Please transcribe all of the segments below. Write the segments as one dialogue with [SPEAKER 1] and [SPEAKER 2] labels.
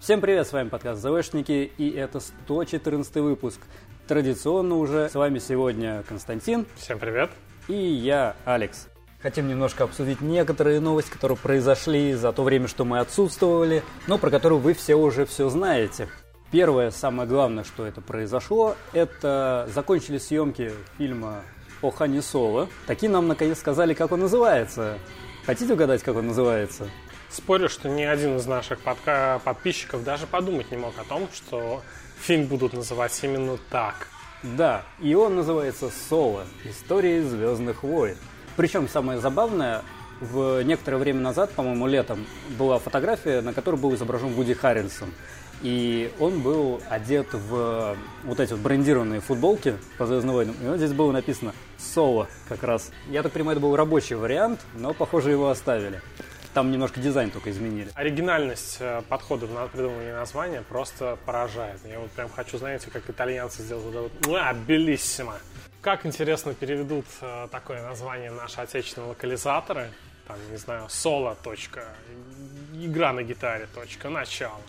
[SPEAKER 1] Всем привет, с вами подкаст ЗВшники, и это 114 выпуск. Традиционно уже с вами сегодня Константин.
[SPEAKER 2] Всем привет.
[SPEAKER 1] И я, Алекс. Хотим немножко обсудить некоторые новости, которые произошли за то время, что мы отсутствовали, но про которые вы все уже все знаете. Первое, самое главное, что это произошло, это закончили съемки фильма о Хане Соло. Такие нам наконец сказали, как он называется. Хотите угадать, как он называется?
[SPEAKER 2] Спорю, что ни один из наших подка- подписчиков даже подумать не мог о том, что фильм будут называть именно так.
[SPEAKER 1] Да, и он называется «Соло. Истории Звездных войн». Причем самое забавное, в некоторое время назад, по-моему, летом, была фотография, на которой был изображен Вуди Харрельсон. И он был одет в вот эти вот брендированные футболки по Звездным войнам. И вот здесь было написано «Соло» как раз. Я так понимаю, это был рабочий вариант, но, похоже, его оставили. Там немножко дизайн только изменили.
[SPEAKER 2] Оригинальность э, подхода на придумывание названия просто поражает. Я вот прям хочу, знаете, как итальянцы сделают вот это вот «А, белиссимо». Как интересно переведут э, такое название наши отечественные локализаторы. Там, не знаю, соло. точка, Игра на гитаре. точка, Начало.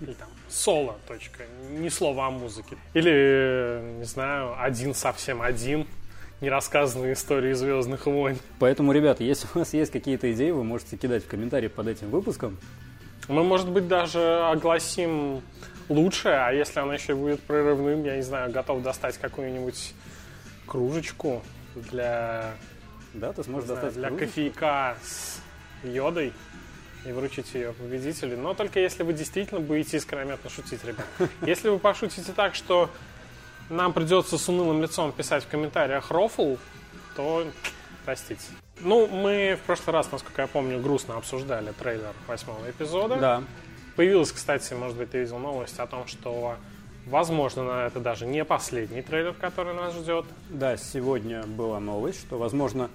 [SPEAKER 2] Или там соло. точка, Ни слова о музыке. Или, э, не знаю, один совсем один нерассказанные истории Звездных войн.
[SPEAKER 1] Поэтому, ребята, если у вас есть какие-то идеи, вы можете кидать в комментарии под этим выпуском.
[SPEAKER 2] Мы, может быть, даже огласим лучшее, а если оно еще будет прерывным, я не знаю, готов достать какую-нибудь кружечку для...
[SPEAKER 1] Да, ты сможешь
[SPEAKER 2] знаю,
[SPEAKER 1] достать
[SPEAKER 2] для
[SPEAKER 1] кружечку?
[SPEAKER 2] кофейка с йодой и вручить ее победителю. Но только если вы действительно будете искрометно шутить, ребят. Если вы пошутите так, что нам придется с унылым лицом писать в комментариях рофл, то простите. Ну, мы в прошлый раз, насколько я помню, грустно обсуждали трейлер восьмого эпизода.
[SPEAKER 1] Да.
[SPEAKER 2] Появилась, кстати, может быть, ты видел новость о том, что, возможно, это даже не последний трейлер, который нас ждет.
[SPEAKER 1] Да, сегодня была новость, что, возможно,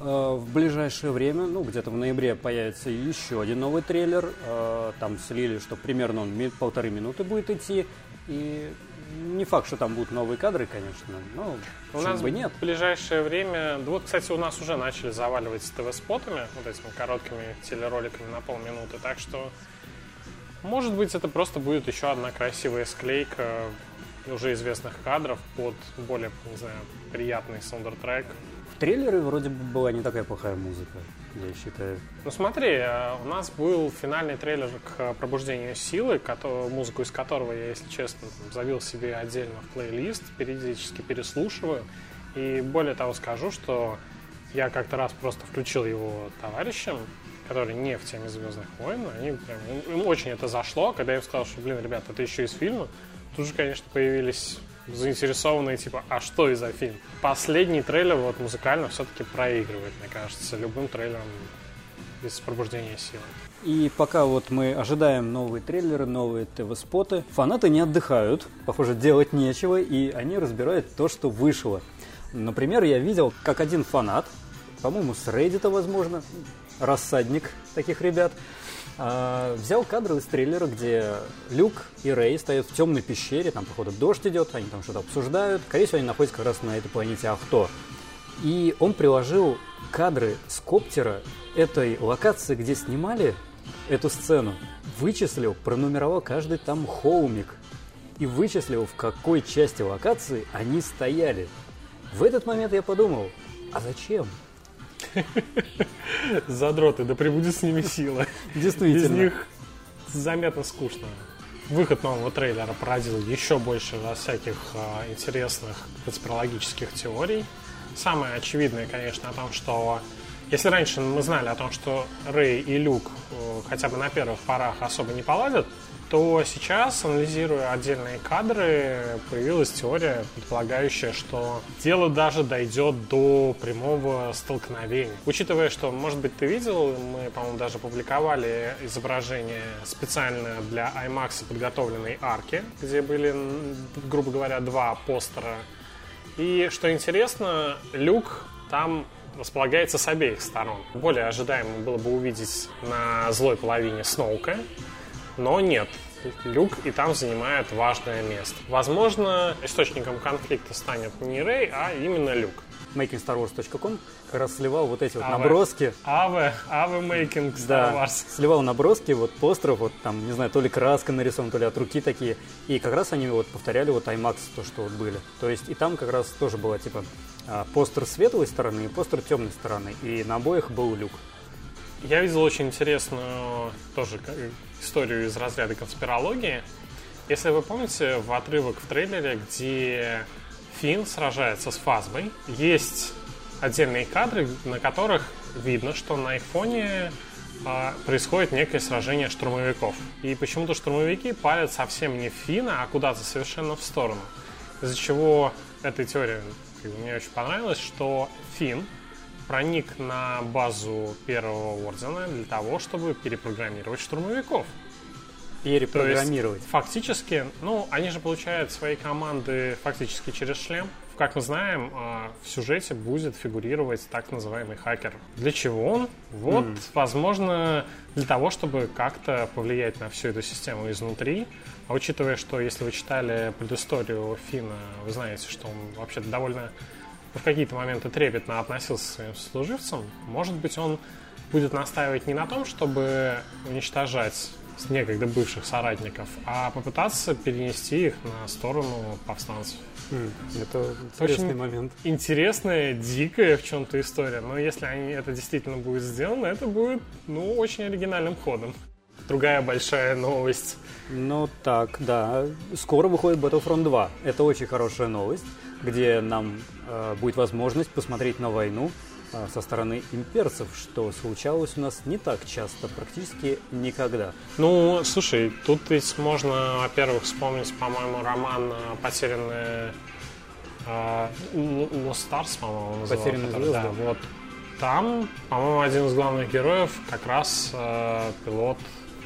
[SPEAKER 1] э, в ближайшее время, ну, где-то в ноябре появится еще один новый трейлер. Э, Там слили, что примерно он полторы минуты будет идти. И не факт, что там будут новые кадры, конечно, но
[SPEAKER 2] У нас
[SPEAKER 1] бы нет.
[SPEAKER 2] в ближайшее время... да Вот, кстати, у нас уже начали заваливать с ТВ-спотами, вот этими короткими телероликами на полминуты, так что, может быть, это просто будет еще одна красивая склейка уже известных кадров под более, не знаю, приятный саундертрек.
[SPEAKER 1] Трейлере вроде бы была не такая плохая музыка, я считаю.
[SPEAKER 2] Ну смотри, э, у нас был финальный трейлер к «Пробуждению силы», музыку из которого я, если честно, завел себе отдельно в плейлист, периодически переслушиваю. И более того скажу, что я как-то раз просто включил его товарищам, которые не в теме «Звездных войн». Они прям, им, очень это зашло, когда я им сказал, что, блин, ребят, это еще из фильма. Тут же, конечно, появились заинтересованные, типа, а что из за фильм? Последний трейлер вот музыкально все-таки проигрывает, мне кажется, любым трейлером из пробуждения силы.
[SPEAKER 1] И пока вот мы ожидаем новые трейлеры, новые ТВ-споты, фанаты не отдыхают, похоже, делать нечего, и они разбирают то, что вышло. Например, я видел, как один фанат, по-моему, с Reddit, возможно, рассадник таких ребят, взял кадры из трейлера, где Люк и Рэй стоят в темной пещере, там, походу, дождь идет, они там что-то обсуждают. Скорее всего, они находятся как раз на этой планете Авто. И он приложил кадры с коптера этой локации, где снимали эту сцену, вычислил, пронумеровал каждый там холмик и вычислил, в какой части локации они стояли. В этот момент я подумал, а зачем?
[SPEAKER 2] Задроты, да прибудет с ними сила. Без
[SPEAKER 1] Действительно.
[SPEAKER 2] них заметно скучно. Выход нового трейлера породил еще больше всяких а, интересных конспирологических теорий. Самое очевидное, конечно, о том, что если раньше мы знали о том, что Рэй и Люк э, хотя бы на первых порах особо не поладят, то сейчас, анализируя отдельные кадры, появилась теория, предполагающая, что дело даже дойдет до прямого столкновения. Учитывая, что, может быть, ты видел, мы, по-моему, даже публиковали изображение специально для IMAX подготовленной арки, где были, грубо говоря, два постера. И, что интересно, люк там располагается с обеих сторон. Более ожидаемо было бы увидеть на злой половине Сноука, но нет. Люк и там занимает важное место. Возможно, источником конфликта станет не Рэй, а именно Люк.
[SPEAKER 1] makingstarwars.com как раз сливал вот эти вот
[SPEAKER 2] Аве.
[SPEAKER 1] наброски.
[SPEAKER 2] Аве, Аве Making Star
[SPEAKER 1] Да,
[SPEAKER 2] Wars.
[SPEAKER 1] сливал наброски вот постеров, вот там, не знаю, то ли краска нарисована, то ли от руки такие. И как раз они вот повторяли вот IMAX, то, что вот были. То есть и там как раз тоже было типа а, постер светлой стороны и постер темной стороны. И на обоих был люк.
[SPEAKER 2] Я видел очень интересную тоже историю из разряда конспирологии. Если вы помните, в отрывок в трейлере, где Финн сражается с Фазбой, есть отдельные кадры, на которых видно, что на их фоне а, происходит некое сражение штурмовиков. И почему-то штурмовики палят совсем не в Фина, а куда-то совершенно в сторону. Из-за чего эта теория мне очень понравилась, что Финн проник на базу Первого Ордена для того, чтобы перепрограммировать штурмовиков. То есть,
[SPEAKER 1] Перепрограммировать.
[SPEAKER 2] фактически, ну, они же получают свои команды фактически через шлем. Как мы знаем, а, в сюжете будет фигурировать так называемый хакер. Для чего он? Вот, возможно, для того, чтобы как-то повлиять на всю эту систему изнутри. А учитывая, что если вы читали предысторию Фина, вы знаете, что он вообще довольно в какие-то моменты трепетно относился к своим служивцам, может быть, он будет настаивать не на том, чтобы уничтожать некогда бывших соратников, а попытаться перенести их на сторону повстанцев.
[SPEAKER 1] М, Это интересный
[SPEAKER 2] Очень-
[SPEAKER 1] момент.
[SPEAKER 2] Интересная, дикая в чем-то история, но если они, это действительно будет сделано, это будет, ну, очень оригинальным ходом. Другая большая новость.
[SPEAKER 1] Ну так, да. Скоро выходит Battlefront 2. Это очень хорошая новость, где нам э, будет возможность посмотреть на войну э, со стороны имперцев, что случалось у нас не так часто, практически никогда.
[SPEAKER 2] Ну, слушай, тут ведь можно, во-первых, вспомнить, по-моему, роман э, «Потерянные...» э, Л- Lost Stars, по-моему, назывался.
[SPEAKER 1] «Потерянные звезды».
[SPEAKER 2] Да, вот. Там, по-моему, один из главных героев как раз э, пилот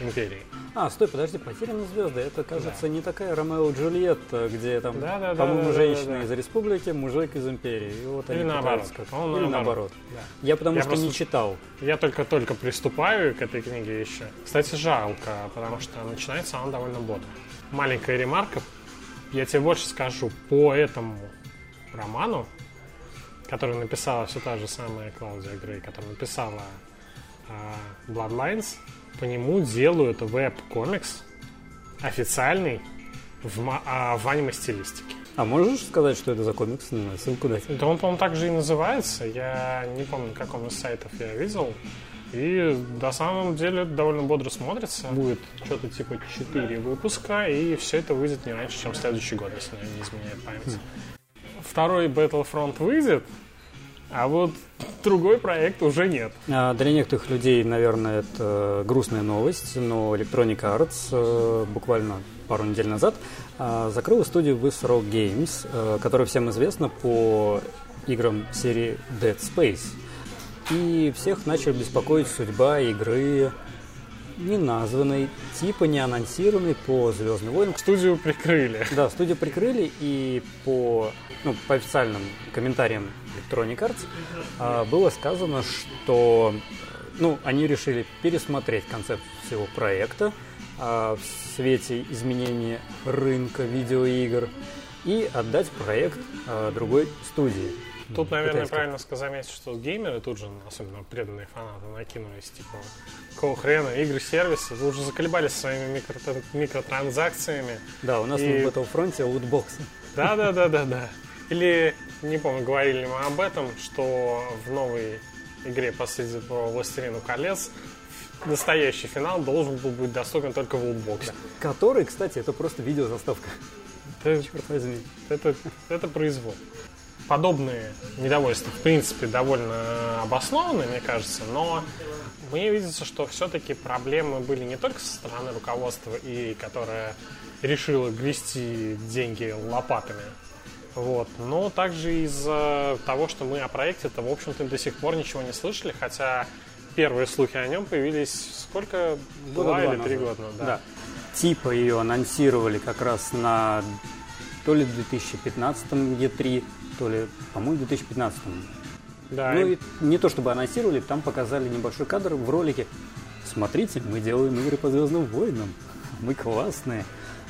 [SPEAKER 2] Империи.
[SPEAKER 1] А, стой, подожди, потерянные звезды. Это, кажется, не такая Ромео и Джульетта, где там,
[SPEAKER 2] Да, да, да,
[SPEAKER 1] по-моему,
[SPEAKER 2] да, да,
[SPEAKER 1] женщина
[SPEAKER 2] да.
[SPEAKER 1] из республики, мужик из империи. И вот
[SPEAKER 2] Или
[SPEAKER 1] они
[SPEAKER 2] наоборот.
[SPEAKER 1] как- Или
[SPEAKER 2] наоборот.
[SPEAKER 1] наоборот. Я потому
[SPEAKER 2] Я
[SPEAKER 1] что
[SPEAKER 2] просто-
[SPEAKER 1] не читал.
[SPEAKER 2] Я только-только приступаю к этой книге еще. Кстати, жалко, потому что начинается она довольно бодро. Маленькая ремарка. Я тебе больше скажу. По этому роману, который написала все та же самая Клаудия Грей, которая написала а, Bloodlines, по нему делают веб-комикс официальный в, а, в аниме-стилистике.
[SPEAKER 1] А можешь сказать, что это за комикс? Знаю, ссылку дать.
[SPEAKER 2] Да он, по-моему, так же и называется. Я не помню, на каком из сайтов я видел. И на самом деле довольно бодро смотрится. Будет что-то типа 4 выпуска, и все это выйдет не раньше, чем следующий год, если не изменяет память. Второй Battlefront выйдет, а вот другой проект уже нет.
[SPEAKER 1] А, Для некоторых людей, наверное, это грустная новость, но Electronic Arts э, буквально пару недель назад э, закрыла студию Visceral Games, э, которая всем известна по играм серии Dead Space. И всех начали беспокоить судьба игры неназванной, типа не анонсированной по Звездным войнам.
[SPEAKER 2] Студию прикрыли.
[SPEAKER 1] Да, студию прикрыли, и по, ну, по официальным комментариям Electronic Arts а, было сказано, что ну, они решили пересмотреть концепт всего проекта а, в свете изменения рынка видеоигр и отдать проект а, другой студии.
[SPEAKER 2] Тут, наверное,
[SPEAKER 1] Китайской.
[SPEAKER 2] правильно заметить, что геймеры тут же, особенно преданные фанаты, накинулись, типа, какого хрена, игры-сервисы, вы уже заколебались своими микро- микротранзакциями.
[SPEAKER 1] Да, у нас
[SPEAKER 2] И-
[SPEAKER 1] в Battlefront лутбоксы.
[SPEAKER 2] Да, да, да, да, да. Или, не помню, говорили ли мы об этом, что в новой игре по среди про Властелину колец настоящий финал должен был быть доступен только в лутбоксе.
[SPEAKER 1] Который, кстати, это просто видеозаставка.
[SPEAKER 2] Это,
[SPEAKER 1] Черт возьми.
[SPEAKER 2] это, это произвол. Подобные недовольства, в принципе, довольно обоснованы, мне кажется, но мне видится, что все-таки проблемы были не только со стороны руководства и которое решило грести деньги лопатами, вот, но также из-за того, что мы о проекте-то, в общем-то, до сих пор ничего не слышали, хотя первые слухи о нем появились сколько?
[SPEAKER 1] Года
[SPEAKER 2] Два
[SPEAKER 1] два
[SPEAKER 2] или три года,
[SPEAKER 1] Да. Типа ее анонсировали как раз на то ли 2015 E3, то ли, по-моему, 2015.
[SPEAKER 2] Да,
[SPEAKER 1] Ну
[SPEAKER 2] и-
[SPEAKER 1] и не то чтобы анонсировали, там показали небольшой кадр в ролике. Смотрите, мы делаем игры по Звездным войнам. Мы классные.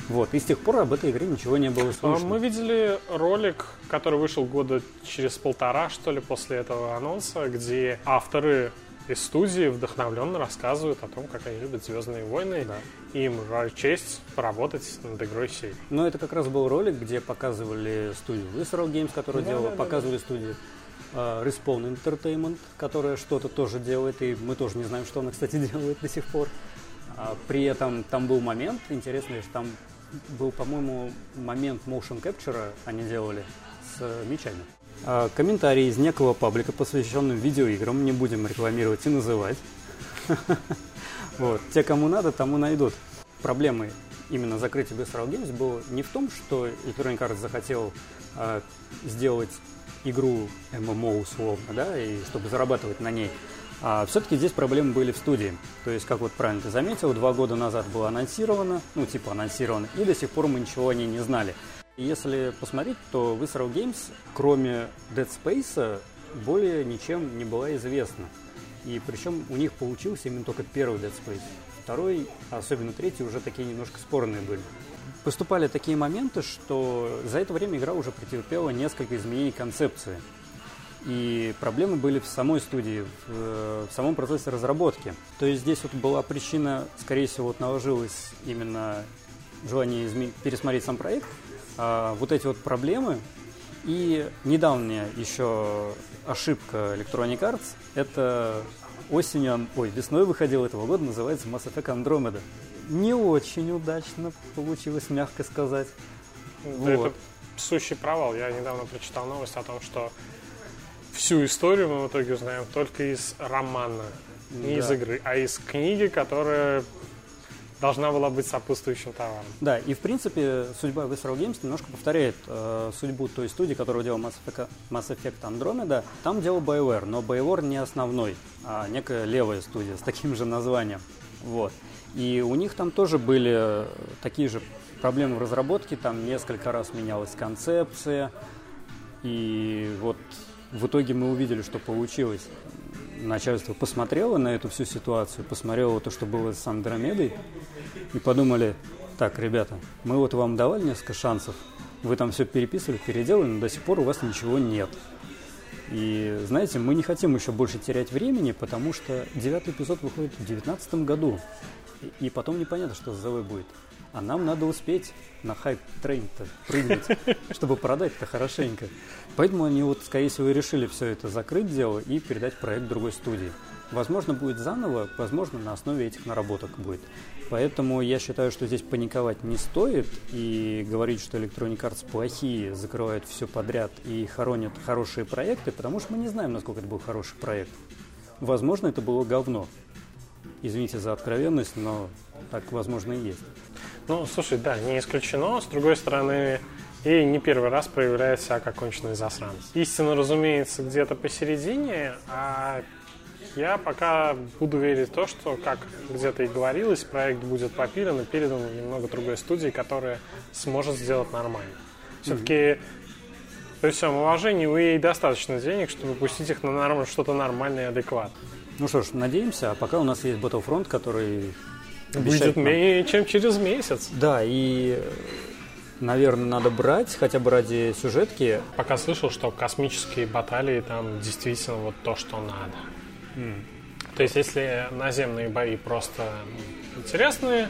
[SPEAKER 1] Вот, и с тех пор об этой игре ничего не было
[SPEAKER 2] А,
[SPEAKER 1] слышно.
[SPEAKER 2] Мы видели ролик, который вышел года через полтора, что ли, после этого анонса, где авторы из студии вдохновленно рассказывают о том, как они любят Звездные войны. И им честь поработать над игрой сей.
[SPEAKER 1] Но это как раз был ролик, где показывали студию Visceral Games, которая
[SPEAKER 2] Да,
[SPEAKER 1] делала,
[SPEAKER 2] да, да,
[SPEAKER 1] показывали студию э, Respawn Entertainment, которая что-то тоже делает, и мы тоже не знаем, что она, кстати, делает до сих пор. А при этом там был момент, интересный, что там был, по-моему, момент motion capture они делали с э, мечами. А, комментарий из некого паблика, посвященным видеоиграм, не будем рекламировать и называть. Вот. Те, кому надо, тому найдут. Проблемой именно закрытия Visceral Games было не в том, что Electronic Arts захотел а, сделать игру ММО условно, да, и чтобы зарабатывать на ней. А все-таки здесь проблемы были в студии. То есть, как вот правильно ты заметил, два года назад было анонсировано, ну, типа анонсировано, и до сих пор мы ничего о ней не знали. Если посмотреть, то Visceral Games, кроме Dead Space, более ничем не была известна. И причем у них получился именно только первый Dead Space. Второй, особенно третий, уже такие немножко спорные были. Поступали такие моменты, что за это время игра уже претерпела несколько изменений концепции. И проблемы были в самой студии, в, э, в самом процессе разработки. То есть здесь вот была причина, скорее всего, вот наложилось именно желание изме- пересмотреть сам проект, а вот эти вот проблемы и недавняя еще ошибка Electronic Arts, это осенью, ой, весной выходил этого года, называется Mass Effect Andromeda. Не очень удачно получилось, мягко сказать.
[SPEAKER 2] Да
[SPEAKER 1] Вот.
[SPEAKER 2] Это сущий провал. Я недавно прочитал новость о том, что всю историю мы в итоге узнаем только из романа, не
[SPEAKER 1] Да.
[SPEAKER 2] из игры, а из книги, которая должна была быть сопутствующим товаром.
[SPEAKER 1] Да, и в принципе судьба Visceral Games немножко повторяет э, судьбу той студии, которая делала Mass Effect, Mass Effect Andromeda. Там делал BioWare, но BioWare не основной, а некая левая студия с таким же названием. Вот. И у них там тоже были такие же проблемы в разработке, там несколько раз менялась концепция, и вот в итоге мы увидели, что получилось. Начальство посмотрело на эту всю ситуацию, посмотрело то, что было с Андромедой, и подумали, так, ребята, мы вот вам давали несколько шансов, вы там все переписывали, переделали, но до сих пор у вас ничего нет. И знаете, мы не хотим еще больше терять времени, потому что девятый эпизод выходит в девятнадцатом году. И, потом непонятно, что за ЗВ будет. А нам надо успеть на хайп-трейн-то прыгнуть, чтобы продать-то хорошенько. Поэтому они вот, скорее всего, и решили все это закрыть дело и передать проект другой студии. Возможно, будет заново, возможно, на основе этих наработок будет. Поэтому я считаю, что здесь паниковать не стоит и говорить, что Electronic Arts плохие, закрывают все подряд и хоронят хорошие проекты, потому что мы не знаем, насколько это был хороший проект. Возможно, это было говно. Извините за откровенность, но так, возможно, и есть.
[SPEAKER 2] Ну, слушай, да, не исключено. С другой стороны, и не первый раз проявляет себя как конченый засранец. Истина, разумеется, где-то посередине, а я пока буду верить в то, что, как где-то и говорилось, проект будет попилен и передан немного другой студии, которая сможет сделать нормально. Все-таки при всем уважении у EA достаточно денег, чтобы пустить их на норм... что-то нормальное и адекватное.
[SPEAKER 1] Ну что ж, надеемся, а пока у нас есть Battlefront, который
[SPEAKER 2] Будет менее чем через месяц.
[SPEAKER 1] Да, и, наверное, надо брать, хотя бы ради сюжетки.
[SPEAKER 2] Пока слышал, что космические баталии там действительно вот то, что надо. То есть, если наземные бои просто интересные,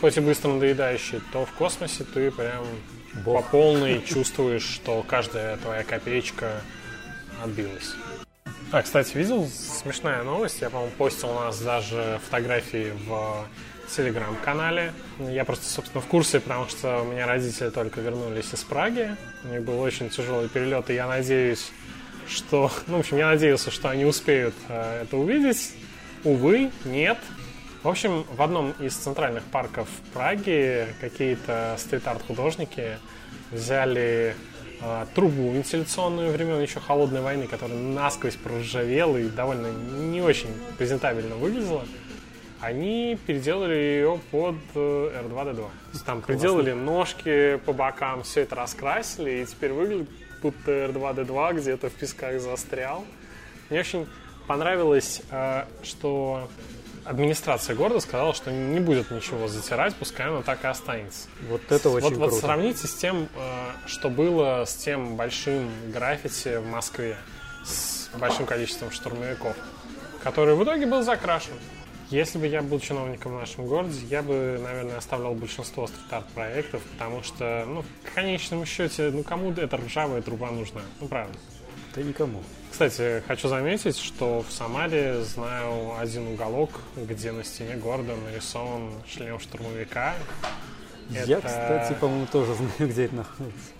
[SPEAKER 2] хоть и быстро надоедающие, то в космосе ты прям по полной чувствуешь, что каждая твоя копеечка отбилась. А, кстати, видел смешная новость? Я, по-моему, постил у нас даже фотографии в телеграм-канале. Я просто, собственно, в курсе, потому что у меня родители только вернулись из Праги. У них был очень тяжелый перелет, и я надеюсь, что... Ну, в общем, я надеялся, что они успеют э, это увидеть. Увы, нет. В общем, в одном из центральных парков Праги какие-то стрит-арт-художники взяли э, трубу вентиляционную времен еще холодной войны, которая насквозь проржавела и довольно не очень презентабельно выглядела. Они переделали ее под э, R2D2. То есть Там приделали ножки по бокам, все это раскрасили, и теперь выглядит, будто R2D2 где-то в песках застрял. Мне очень понравилось, э, что администрация города сказала, что не будет ничего затирать, пускай оно так и останется.
[SPEAKER 1] Вот это очень
[SPEAKER 2] вот,
[SPEAKER 1] круто.
[SPEAKER 2] Вот сравните с тем, э, что было с тем большим граффити в Москве, с большим количеством штурмовиков, который в итоге был закрашен. Если бы я был чиновником в нашем городе, я бы, наверное, оставлял большинство стрит-арт проектов, потому что, ну, в конечном счете, ну, кому эта ржавая труба нужна? Ну, правда.
[SPEAKER 1] Да никому.
[SPEAKER 2] Кстати, хочу заметить, что в Самаре знаю один уголок, где на стене города нарисован шлем штурмовика.
[SPEAKER 1] Я, это... кстати, по-моему, тоже знаю, где это находится.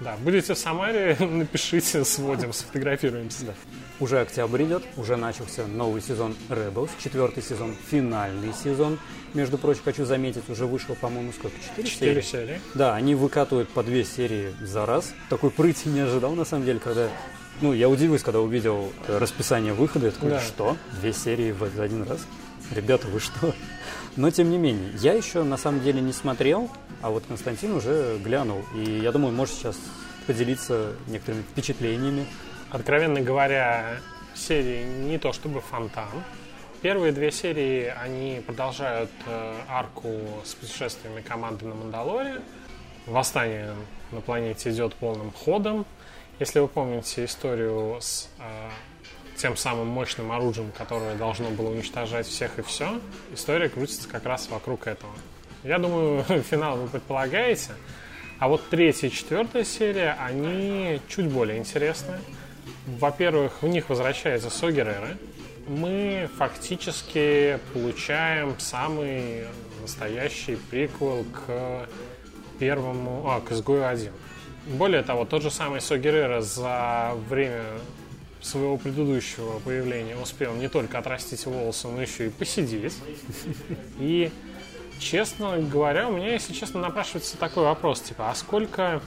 [SPEAKER 2] Да, будете в Самаре, напишите, сводим, сфотографируемся. Да.
[SPEAKER 1] Уже октябрь идет, уже начался новый сезон Rebels, четвертый сезон, финальный сезон. Между прочим, хочу заметить, уже вышло, по-моему, сколько?
[SPEAKER 2] Четыре, Четыре серии? серии.
[SPEAKER 1] Да, они выкатывают по две серии за раз. Такой прыти не ожидал, на самом деле, когда... Ну, я удивился, когда увидел расписание выхода. Я такой, да. что? Две серии в один раз? Ребята, вы что? Но, тем не менее, я еще, на самом деле, не смотрел, а вот Константин уже глянул. И я думаю, может сейчас поделиться некоторыми впечатлениями
[SPEAKER 2] Откровенно говоря, серии не то чтобы фонтан. Первые две серии, они продолжают э, арку с путешествиями команды на Мандалоре. Восстание на планете идет полным ходом. Если вы помните историю с э, тем самым мощным оружием, которое должно было уничтожать всех и все, история крутится как раз вокруг этого. Я думаю, финал вы предполагаете. А вот третья и четвертая серия, они чуть более интересные. Во-первых, в них возвращается Согереры. Мы фактически получаем самый настоящий приквел к первому, а, к изгою 1. Более того, тот же самый Согерера за время своего предыдущего появления успел не только отрастить волосы, но еще и посидеть. И, честно говоря, у меня, если честно, напрашивается такой вопрос, типа, а сколько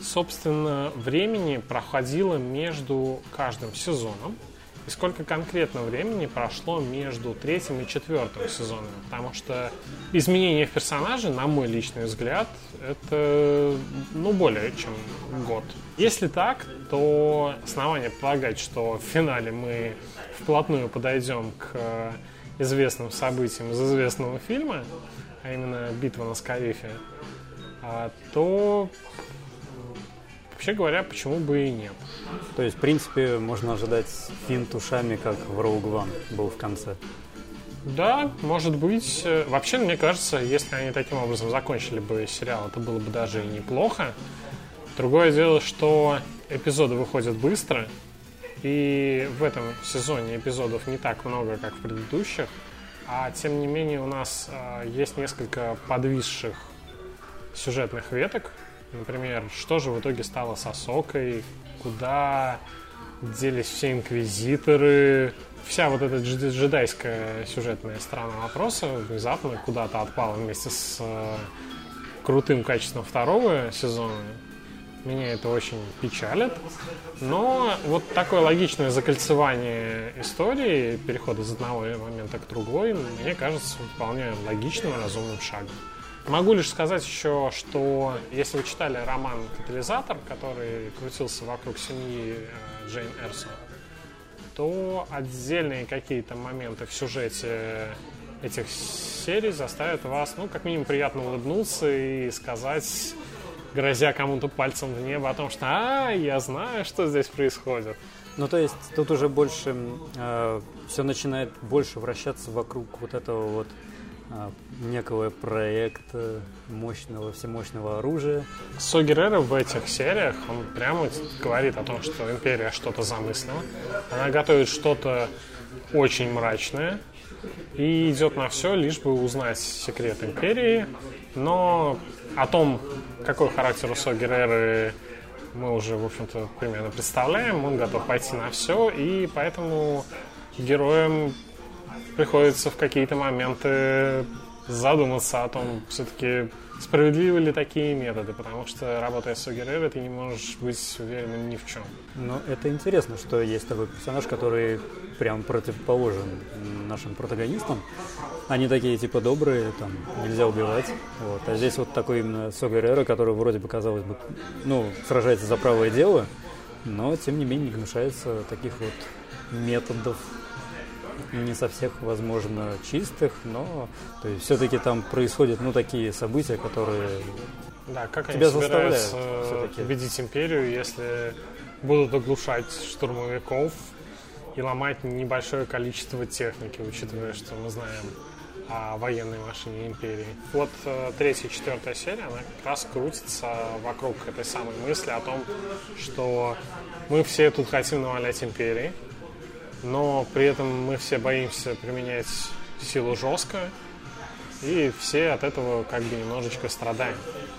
[SPEAKER 2] собственно, времени проходило между каждым сезоном и сколько конкретно времени прошло между третьим и четвертым сезоном. Потому что изменения в персонаже, на мой личный взгляд, это ну, более чем год. Если так, то основание полагать, что в финале мы вплотную подойдем к известным событиям из известного фильма, а именно «Битва на Скарифе», а, то Вообще говоря, почему бы и нет.
[SPEAKER 1] То есть, в принципе, можно ожидать финт ушами, как в Rogue One был в конце.
[SPEAKER 2] Да, может быть. Вообще, мне кажется, если они таким образом закончили бы сериал, это было бы даже и неплохо. Другое дело, что эпизоды выходят быстро, и в этом сезоне эпизодов не так много, как в предыдущих, а тем не менее у нас э, есть несколько подвисших сюжетных веток, Например, что же в итоге стало с Осокой, куда делись все инквизиторы, вся вот эта джедайская сюжетная сторона вопроса внезапно куда-то отпала вместе с э, крутым качеством второго сезона. Меня это очень печалит. Но вот такое логичное закольцевание истории, переход из одного момента к другой, мне кажется вполне логичным и разумным шагом. Могу лишь сказать еще, что если вы читали роман «Катализатор», который крутился вокруг семьи э, Джейн Эрсон, то отдельные какие-то моменты в сюжете этих серий заставят вас, ну, как минимум, приятно улыбнуться и сказать, грозя кому-то пальцем в небо о том, что «А, я знаю, что здесь происходит».
[SPEAKER 1] Ну, то есть тут уже больше э, все начинает больше вращаться вокруг вот этого вот некого проекта мощного, всемощного оружия.
[SPEAKER 2] Со Геррера в этих сериях, он прямо говорит о том, что Империя что-то замыслила. Она готовит что-то очень мрачное и идет на все, лишь бы узнать секрет Империи. Но о том, какой характер у Со Герреры мы уже, в общем-то, примерно представляем. Он готов пойти на все, и поэтому героям приходится в какие-то моменты задуматься о том, все-таки справедливы ли такие методы, потому что работая с Огерера, ты не можешь быть уверенным ни в чем.
[SPEAKER 1] Но это интересно, что есть такой персонаж, который прям противоположен нашим протагонистам. Они такие типа добрые, там нельзя убивать. Вот. А здесь вот такой именно Согерера, который вроде бы, казалось бы, ну, сражается за правое дело, но тем не менее не гнушается таких вот методов не со всех, возможно, чистых, но то есть все-таки там происходят, ну, такие события, которые
[SPEAKER 2] Да, как они
[SPEAKER 1] Тебя
[SPEAKER 2] собираются
[SPEAKER 1] заставляют всё-таки.
[SPEAKER 2] победить империю, если будут оглушать штурмовиков и ломать небольшое количество техники, учитывая, что мы знаем о военной машине империи. Вот э, третья и четвертая серия, она как раз крутится вокруг этой самой мысли о том, что мы все тут хотим навалять империи, но при этом мы все боимся применять силу жестко, и все от этого как бы немножечко страдаем.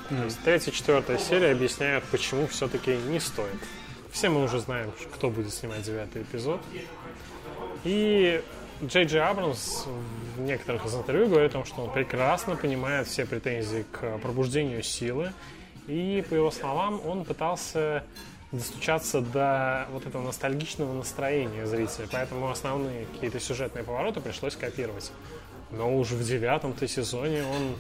[SPEAKER 2] То есть третья, четвертая серия объясняют, почему все-таки не стоит. Все мы уже знаем, кто будет снимать девятый эпизод. И Джей Джей Абрамс в некоторых из интервью говорит о том, что он прекрасно понимает все претензии к пробуждению силы. И, по его словам, он пытался достучаться до вот этого ностальгичного настроения зрителя. Поэтому основные какие-то сюжетные повороты пришлось копировать. Но уже в девятом-то сезоне он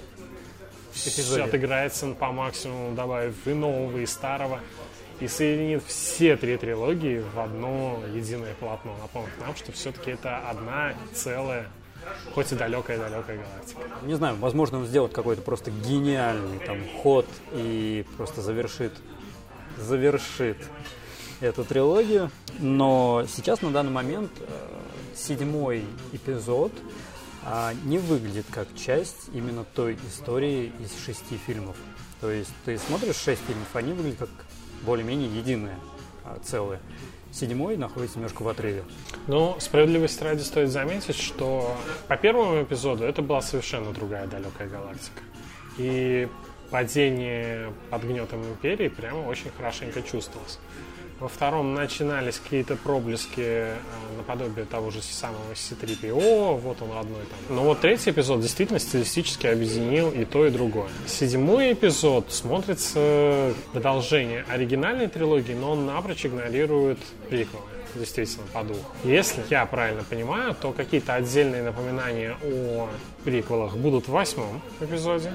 [SPEAKER 1] Эпизоде.
[SPEAKER 2] отыграется по максимуму, добавив и нового, и старого, и соединит все три трилогии в одно единое полотно. Напомнив нам, что все-таки это одна целая, хоть и далекая-далекая галактика.
[SPEAKER 1] Не знаю, возможно, он сделает какой-то просто гениальный там ход и просто завершит, завершит эту трилогию. Но сейчас, на данный момент, э, седьмой эпизод а, не выглядит как часть именно той истории из шести фильмов. То есть ты смотришь шесть фильмов, они выглядят как более-менее единое а, целое. Седьмой находится немножко в отрыве.
[SPEAKER 2] Но справедливости ради стоит заметить, что по первому эпизоду это была совершенно другая далекая галактика. И падение под гнетом империи прямо очень хорошенько чувствовалось. Во втором начинались какие-то проблески э, наподобие того же самого C3PO, вот он родной там. Но вот третий эпизод действительно стилистически объединил и то, и другое. Седьмой эпизод смотрится продолжение оригинальной трилогии, но он напрочь игнорирует приквелы действительно по духу. Если я правильно понимаю, то какие-то отдельные напоминания о приквелах будут в восьмом эпизоде.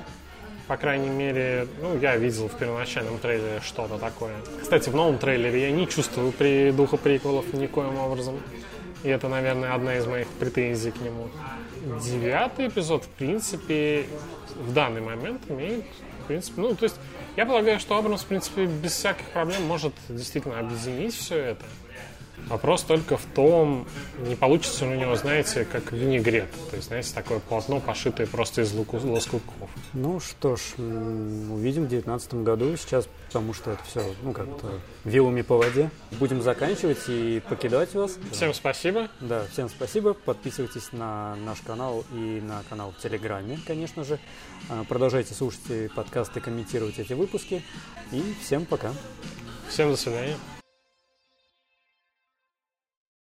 [SPEAKER 2] По крайней мере, ну, я видел в первоначальном трейлере что-то такое. Кстати, в новом трейлере я не чувствую при духа приквелов никоим образом. И это, наверное, одна из моих претензий к нему. Девятый эпизод, в принципе, в данный момент имеет, в принципе, ну, то есть, я полагаю, что Абрамс, в принципе, без всяких проблем может действительно объединить все это. Вопрос только в том, не получится ли у него, знаете, как винегрет. То есть, знаете, такое полотно, пошитое просто из луку- лоскутков.
[SPEAKER 1] Ну что ж, увидим в 2019 году. Сейчас, потому что это все, ну, как-то вилами по воде. Будем заканчивать и покидать вас.
[SPEAKER 2] Всем спасибо.
[SPEAKER 1] Да, всем спасибо. Подписывайтесь на наш канал и на канал в Телеграме, конечно же. А, Продолжайте слушать подкасты, комментировать эти выпуски. И всем пока.
[SPEAKER 2] Всем до свидания.